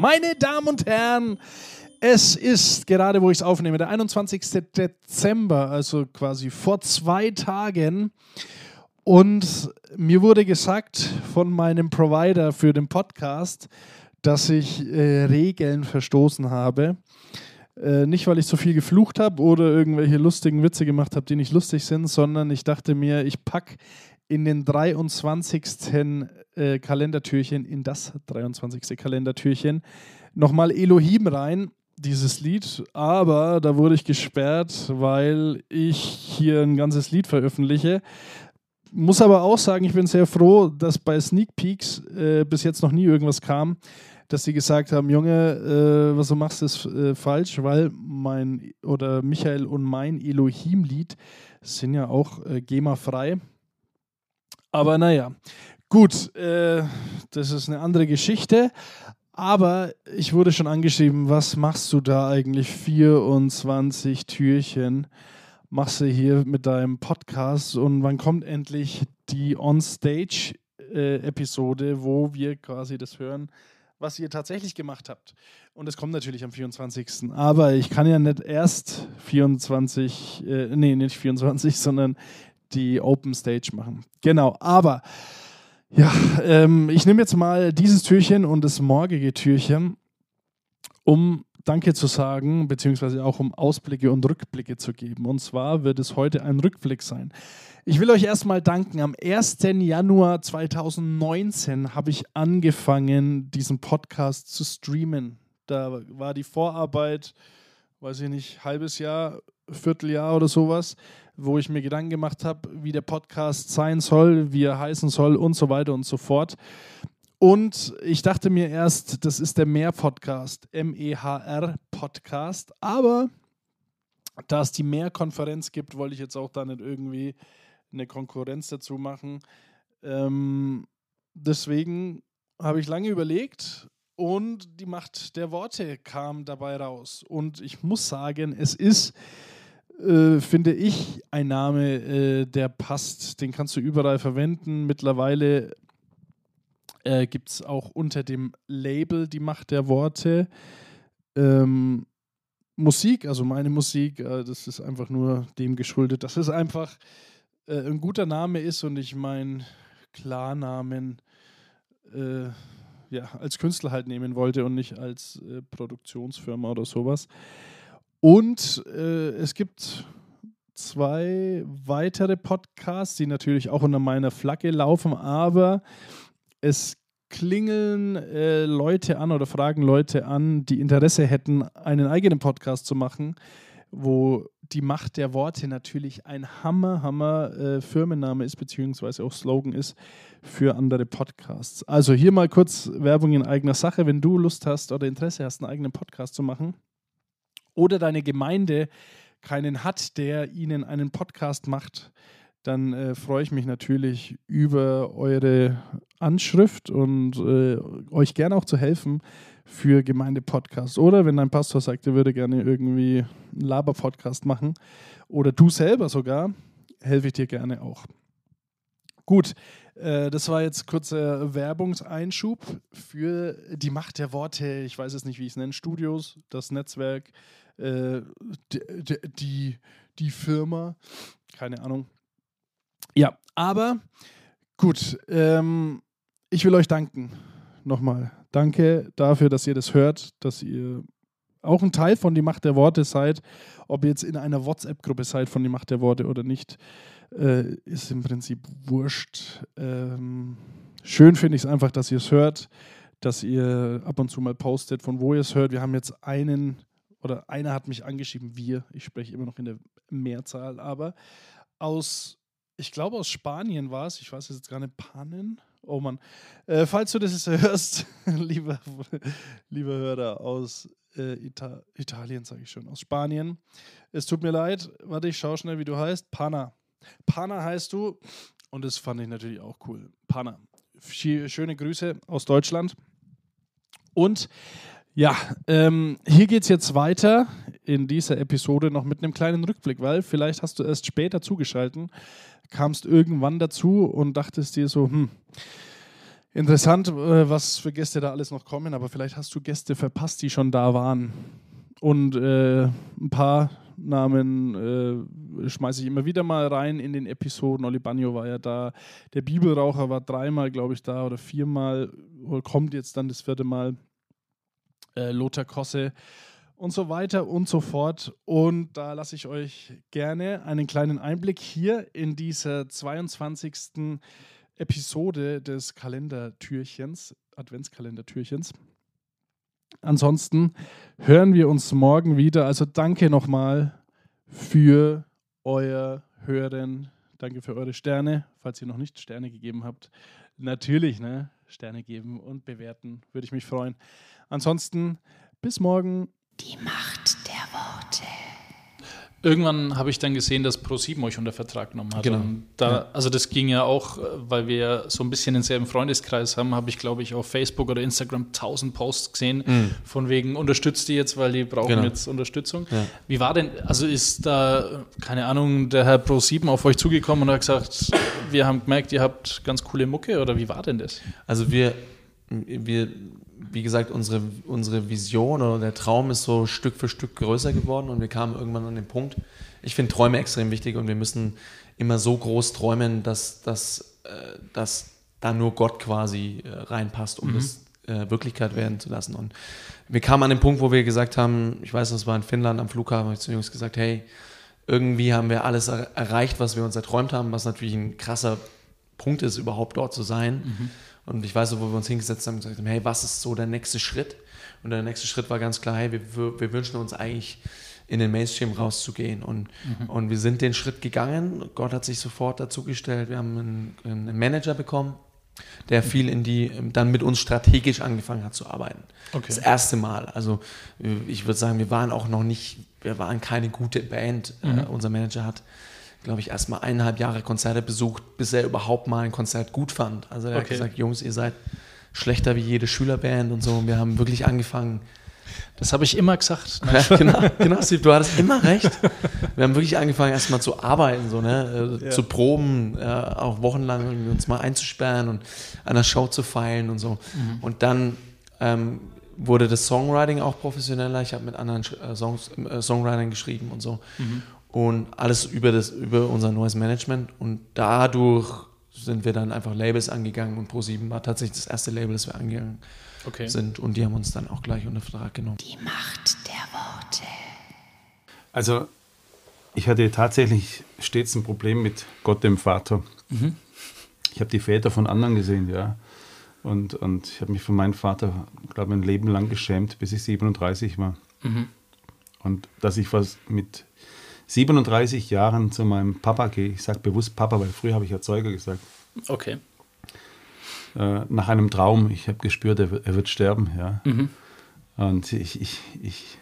Meine Damen und Herren, es ist gerade, wo ich es aufnehme, der 21. Dezember, also quasi vor zwei Tagen. Und mir wurde gesagt von meinem Provider für den Podcast, dass ich äh, Regeln verstoßen habe. Äh, nicht, weil ich so viel geflucht habe oder irgendwelche lustigen Witze gemacht habe, die nicht lustig sind, sondern ich dachte mir, ich packe in den 23. Äh, Kalendertürchen, in das 23. Kalendertürchen, nochmal Elohim rein, dieses Lied. Aber da wurde ich gesperrt, weil ich hier ein ganzes Lied veröffentliche. Muss aber auch sagen, ich bin sehr froh, dass bei Sneak Peeks äh, bis jetzt noch nie irgendwas kam, dass sie gesagt haben, Junge, äh, was du machst, ist äh, falsch, weil mein oder Michael und mein Elohim-Lied sind ja auch äh, GEMA-frei. Aber naja, gut, äh, das ist eine andere Geschichte. Aber ich wurde schon angeschrieben, was machst du da eigentlich? 24 Türchen machst du hier mit deinem Podcast und wann kommt endlich die On-Stage-Episode, äh, wo wir quasi das hören, was ihr tatsächlich gemacht habt. Und es kommt natürlich am 24. Aber ich kann ja nicht erst 24, äh, nee, nicht 24, sondern die Open Stage machen. Genau, aber ja, ähm, ich nehme jetzt mal dieses Türchen und das morgige Türchen, um Danke zu sagen, beziehungsweise auch um Ausblicke und Rückblicke zu geben. Und zwar wird es heute ein Rückblick sein. Ich will euch erstmal danken. Am 1. Januar 2019 habe ich angefangen, diesen Podcast zu streamen. Da war die Vorarbeit, weiß ich nicht, halbes Jahr, Vierteljahr oder sowas wo ich mir Gedanken gemacht habe, wie der Podcast sein soll, wie er heißen soll und so weiter und so fort. Und ich dachte mir erst, das ist der Mehr-Podcast, M-E-H-R-Podcast. Aber da es die Mehr-Konferenz gibt, wollte ich jetzt auch da nicht irgendwie eine Konkurrenz dazu machen. Ähm, deswegen habe ich lange überlegt und die Macht der Worte kam dabei raus. Und ich muss sagen, es ist äh, finde ich, ein Name, äh, der passt. Den kannst du überall verwenden. Mittlerweile äh, gibt es auch unter dem Label Die Macht der Worte ähm, Musik, also meine Musik. Äh, das ist einfach nur dem geschuldet, dass es einfach äh, ein guter Name ist und ich meinen Klarnamen äh, ja, als Künstler halt nehmen wollte und nicht als Produktionsfirma oder sowas. Und äh, es gibt zwei weitere Podcasts, die natürlich auch unter meiner Flagge laufen, aber es klingeln äh, Leute an oder fragen Leute an, die Interesse hätten, einen eigenen Podcast zu machen, wo die Macht der Worte natürlich ein Hammer, Hammer äh, Firmenname ist, beziehungsweise auch Slogan ist für andere Podcasts. Also hier mal kurz Werbung in eigener Sache. Wenn du Lust hast oder Interesse hast, einen eigenen Podcast zu machen, oder deine Gemeinde keinen hat, der ihnen einen Podcast macht, dann äh, freue ich mich natürlich über eure Anschrift und äh, euch gerne auch zu helfen für Gemeindepodcasts. Oder wenn dein Pastor sagt, er würde gerne irgendwie einen Laber-Podcast machen oder du selber sogar, helfe ich dir gerne auch. Gut, äh, das war jetzt kurzer Werbungseinschub für die Macht der Worte. Ich weiß es nicht, wie ich es nenne. Studios, das Netzwerk, äh, die, die, die Firma, keine Ahnung. Ja, aber gut, ähm, ich will euch danken. Nochmal. Danke dafür, dass ihr das hört, dass ihr auch ein Teil von die Macht der Worte seid. Ob ihr jetzt in einer WhatsApp-Gruppe seid von die Macht der Worte oder nicht, äh, ist im Prinzip wurscht. Ähm, schön finde ich es einfach, dass ihr es hört, dass ihr ab und zu mal postet, von wo ihr es hört. Wir haben jetzt einen oder einer hat mich angeschrieben, wir, ich spreche immer noch in der Mehrzahl, aber aus, ich glaube aus Spanien war es, ich weiß jetzt gar nicht, Pannen Oh Mann. Äh, falls du das hörst, lieber, lieber Hörer aus äh, Ita Italien, sage ich schon, aus Spanien. Es tut mir leid. Warte, ich schaue schnell, wie du heißt. Pana. Pana heißt du. Und das fand ich natürlich auch cool. Pana. Schöne Grüße aus Deutschland. Und ja, ähm, hier geht es jetzt weiter in dieser Episode noch mit einem kleinen Rückblick, weil vielleicht hast du erst später zugeschaltet, kamst irgendwann dazu und dachtest dir so, hm, interessant, äh, was für Gäste da alles noch kommen, aber vielleicht hast du Gäste verpasst, die schon da waren. Und äh, ein paar Namen äh, schmeiße ich immer wieder mal rein in den Episoden. Oli Bagno war ja da, der Bibelraucher war dreimal, glaube ich, da oder viermal, kommt jetzt dann das vierte Mal. Äh, Lothar Kosse und so weiter und so fort. Und da lasse ich euch gerne einen kleinen Einblick hier in dieser 22. Episode des Kalendertürchens, Adventskalendertürchens. Ansonsten hören wir uns morgen wieder. Also danke nochmal für euer Hören. Danke für eure Sterne, falls ihr noch nicht Sterne gegeben habt. Natürlich, ne? Sterne geben und bewerten, würde ich mich freuen. Ansonsten bis morgen. Die Macht. Irgendwann habe ich dann gesehen, dass Pro7 euch unter Vertrag genommen hat. Genau. Da, ja. Also das ging ja auch, weil wir so ein bisschen denselben Freundeskreis haben, habe ich, glaube ich, auf Facebook oder Instagram tausend Posts gesehen, mhm. von wegen unterstützt die jetzt, weil die brauchen genau. jetzt Unterstützung. Ja. Wie war denn, also ist da, keine Ahnung, der Herr Pro7 auf euch zugekommen und hat gesagt, wir haben gemerkt, ihr habt ganz coole Mucke oder wie war denn das? Also wir, wir wie gesagt, unsere, unsere Vision oder der Traum ist so Stück für Stück größer geworden und wir kamen irgendwann an den Punkt, ich finde Träume extrem wichtig und wir müssen immer so groß träumen, dass, dass, äh, dass da nur Gott quasi äh, reinpasst, um mhm. das äh, Wirklichkeit werden zu lassen. Und wir kamen an den Punkt, wo wir gesagt haben, ich weiß, das war in Finnland am Flughafen, habe ich zu den Jungs gesagt, hey, irgendwie haben wir alles er erreicht, was wir uns erträumt haben, was natürlich ein krasser Punkt ist, überhaupt dort zu sein. Mhm. Und ich weiß, wo wir uns hingesetzt haben und gesagt haben, hey, was ist so der nächste Schritt? Und der nächste Schritt war ganz klar, hey, wir, wir wünschen uns eigentlich in den Mainstream rauszugehen. Und, mhm. und wir sind den Schritt gegangen. Gott hat sich sofort dazugestellt. Wir haben einen, einen, Manager bekommen, der viel in die, dann mit uns strategisch angefangen hat zu arbeiten. Okay. Das erste Mal. Also ich würde sagen, wir waren auch noch nicht, wir waren keine gute Band. Mhm. Äh, unser Manager hat glaube ich, erst mal eineinhalb Jahre Konzerte besucht, bis er überhaupt mal ein Konzert gut fand. Also er okay. hat gesagt, Jungs, ihr seid schlechter wie jede Schülerband und so. Und wir haben wirklich angefangen. Das habe ich immer gesagt. Ne? Ja, genau, genau, Steve, du hattest immer recht. Wir haben wirklich angefangen, erstmal zu arbeiten, so, ne? Äh, ja. zu proben, ja, auch wochenlang uns mal einzusperren und an der Show zu feilen und so. Mhm. Und dann ähm, wurde das Songwriting auch professioneller. Ich habe mit anderen äh, Songs, äh, Songwritern geschrieben und so. Mhm und alles über, das, über unser neues Management. Und dadurch sind wir dann einfach Labels angegangen und Pro7 war tatsächlich das erste Label, das wir angegangen okay. sind. Und die haben uns dann auch gleich unter Vertrag genommen. Die Macht der Worte. Also, ich hatte tatsächlich stets ein Problem mit Gott, dem Vater. Mhm. Ich habe die Väter von anderen gesehen, ja. Und, und ich habe mich von meinem Vater, glaube ich, ein Leben lang geschämt, bis ich 37 war. Mhm. Und dass ich was mit 37 Jahren zu meinem Papa gehe. Ich sage bewusst Papa, weil früher habe ich Erzeuger gesagt. Okay. Äh, nach einem Traum. Ich habe gespürt, er, er, wird sterben. Ja. Mhm. Und ich, ich, ich,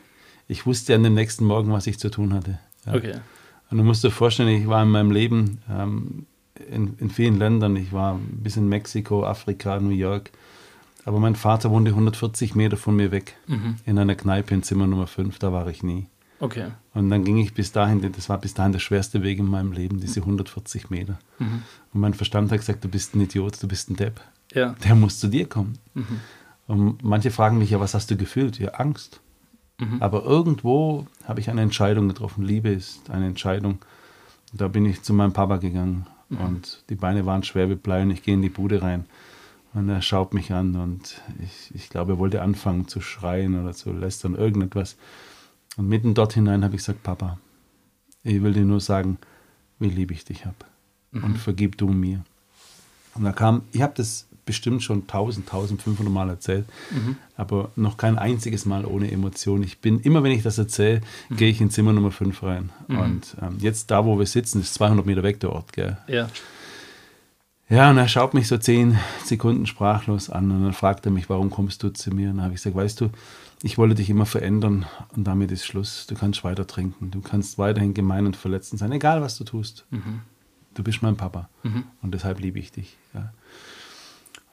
ich wusste an dem nächsten Morgen, was ich zu tun hatte. Ja. Okay. Und du musst dir vorstellen, ich war in meinem Leben ähm, in, in vielen Ländern. Ich war bis in Mexiko, Afrika, New York. Aber mein Vater wohnte 140 Meter von mir weg, mhm. in einer Kneipe in Zimmer Nummer 5. Da war ich nie. Okay. Und dann ging ich bis dahin, das war bis dahin der schwerste Weg in meinem Leben, diese 140 Meter. Mhm. Und mein Verstand hat gesagt, du bist ein Idiot, du bist ein Depp. Ja. Der muss zu dir kommen. Mhm. Und manche fragen mich ja, was hast du gefühlt? Ja, Angst. Mhm. Aber irgendwo habe ich eine Entscheidung getroffen. Liebe ist eine Entscheidung. Und da bin ich zu meinem Papa gegangen. Mhm. Und die Beine waren schwer wie Blei und ich gehe in die Bude rein. Und er schaut mich an und ich, ich glaube, er wollte anfangen zu schreien oder zu lästern, irgendetwas. Und mitten dort hinein habe ich gesagt, Papa, ich will dir nur sagen, wie lieb ich dich habe. Mhm. Und vergib du mir. Und da kam, ich habe das bestimmt schon 1000, 1500 Mal erzählt, mhm. aber noch kein einziges Mal ohne Emotion. Ich bin, immer wenn ich das erzähle, mhm. gehe ich in Zimmer Nummer 5 rein. Mhm. Und ähm, jetzt da, wo wir sitzen, ist 200 Meter weg der Ort, gell? Ja. Ja, und er schaut mich so zehn Sekunden sprachlos an und dann fragt er mich, warum kommst du zu mir? Und dann habe ich gesagt, weißt du, ich wollte dich immer verändern und damit ist Schluss. Du kannst weiter trinken, du kannst weiterhin gemein und verletzend sein, egal was du tust. Mhm. Du bist mein Papa mhm. und deshalb liebe ich dich. Ja.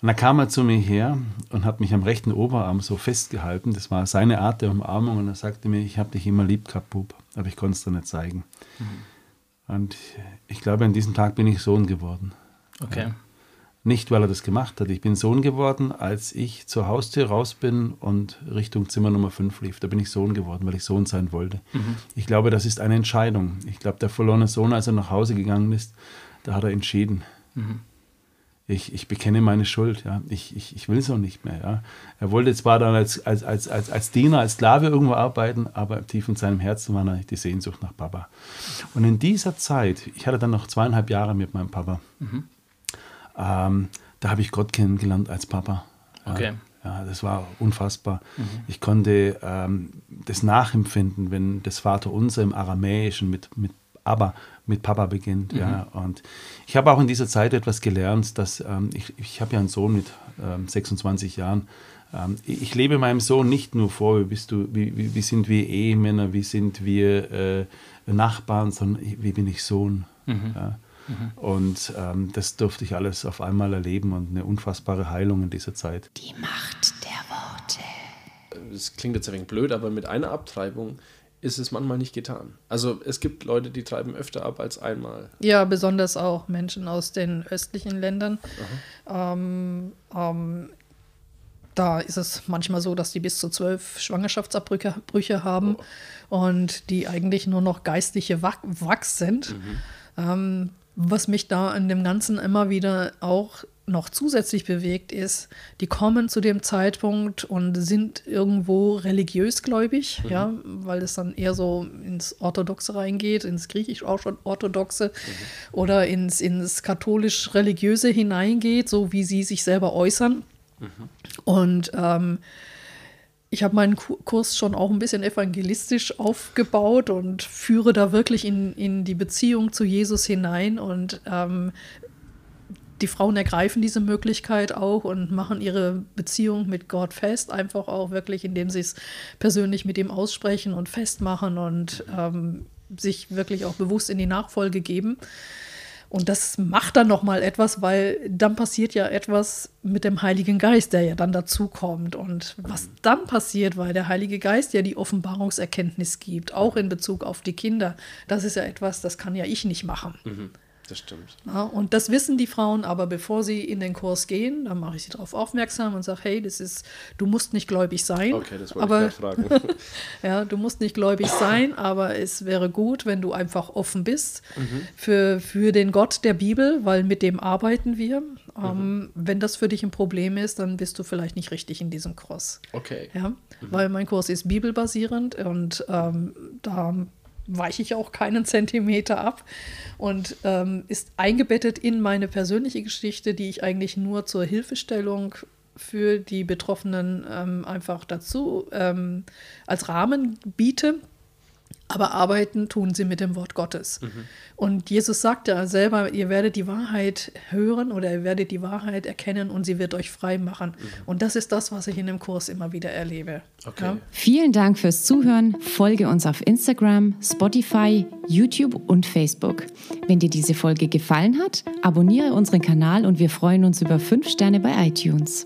Und dann kam er zu mir her und hat mich am rechten Oberarm so festgehalten. Das war seine Art der Umarmung und er sagte mir, ich habe dich immer lieb gehabt, Bub, aber ich konnte es dir nicht zeigen. Mhm. Und ich glaube, an diesem Tag bin ich Sohn geworden. Okay. Nicht, weil er das gemacht hat. Ich bin Sohn geworden, als ich zur Haustür raus bin und Richtung Zimmer Nummer 5 lief. Da bin ich Sohn geworden, weil ich Sohn sein wollte. Mhm. Ich glaube, das ist eine Entscheidung. Ich glaube, der verlorene Sohn, als er nach Hause gegangen ist, da hat er entschieden. Mhm. Ich, ich bekenne meine Schuld, ja. Ich, ich, ich will so nicht mehr, ja. Er wollte zwar dann als, als, als, als, als Diener, als Sklave irgendwo arbeiten, aber tief in seinem Herzen war die Sehnsucht nach Papa. Und in dieser Zeit, ich hatte dann noch zweieinhalb Jahre mit meinem Papa, mhm. Ähm, da habe ich Gott kennengelernt als Papa. Okay. Ja, das war unfassbar. Mhm. Ich konnte ähm, das nachempfinden, wenn das Vaterunser im Aramäischen mit, mit aber mit Papa beginnt. Mhm. Ja. Und ich habe auch in dieser Zeit etwas gelernt, dass ähm, ich, ich habe ja einen Sohn mit ähm, 26 Jahren. Ähm, ich lebe meinem Sohn nicht nur vor, wie, bist du, wie, wie, wie sind wir Ehemänner, wie sind wir äh, Nachbarn, sondern wie bin ich Sohn. Mhm. Ja. Mhm. Und ähm, das durfte ich alles auf einmal erleben und eine unfassbare Heilung in dieser Zeit. Die Macht der Worte. Es klingt jetzt ein wenig blöd, aber mit einer Abtreibung ist es manchmal nicht getan. Also es gibt Leute, die treiben öfter ab als einmal. Ja, besonders auch Menschen aus den östlichen Ländern. Ähm, ähm, da ist es manchmal so, dass die bis zu zwölf Schwangerschaftsabbrüche haben oh. und die eigentlich nur noch geistliche Wachs sind. Mhm. Ähm, was mich da in dem Ganzen immer wieder auch noch zusätzlich bewegt, ist, die kommen zu dem Zeitpunkt und sind irgendwo religiös gläubig, mhm. ja, weil es dann eher so ins Orthodoxe reingeht, ins griechisch-orthodoxe mhm. oder ins, ins katholisch-religiöse hineingeht, so wie sie sich selber äußern. Mhm. Und ähm, ich habe meinen Kurs schon auch ein bisschen evangelistisch aufgebaut und führe da wirklich in, in die Beziehung zu Jesus hinein. Und ähm, die Frauen ergreifen diese Möglichkeit auch und machen ihre Beziehung mit Gott fest, einfach auch wirklich, indem sie es persönlich mit ihm aussprechen und festmachen und ähm, sich wirklich auch bewusst in die Nachfolge geben. Und das macht dann nochmal etwas, weil dann passiert ja etwas mit dem Heiligen Geist, der ja dann dazukommt. Und was dann passiert, weil der Heilige Geist ja die Offenbarungserkenntnis gibt, auch in Bezug auf die Kinder, das ist ja etwas, das kann ja ich nicht machen. Mhm. Das stimmt. Ja, und das wissen die Frauen, aber bevor sie in den Kurs gehen, dann mache ich sie darauf aufmerksam und sage, hey, das ist, du musst nicht gläubig sein. Okay, das wollte aber, ich fragen. ja, du musst nicht gläubig sein, aber es wäre gut, wenn du einfach offen bist mhm. für, für den Gott der Bibel, weil mit dem arbeiten wir. Ähm, mhm. Wenn das für dich ein Problem ist, dann bist du vielleicht nicht richtig in diesem Kurs. Okay. Ja, mhm. weil mein Kurs ist bibelbasierend und ähm, da weiche ich auch keinen Zentimeter ab und ähm, ist eingebettet in meine persönliche Geschichte, die ich eigentlich nur zur Hilfestellung für die Betroffenen ähm, einfach dazu ähm, als Rahmen biete. Aber arbeiten tun sie mit dem Wort Gottes. Mhm. Und Jesus sagt ja selber, ihr werdet die Wahrheit hören oder ihr werdet die Wahrheit erkennen und sie wird euch frei machen. Mhm. Und das ist das, was ich in dem Kurs immer wieder erlebe. Okay. Ja? Vielen Dank fürs Zuhören. Folge uns auf Instagram, Spotify, YouTube und Facebook. Wenn dir diese Folge gefallen hat, abonniere unseren Kanal und wir freuen uns über 5 Sterne bei iTunes.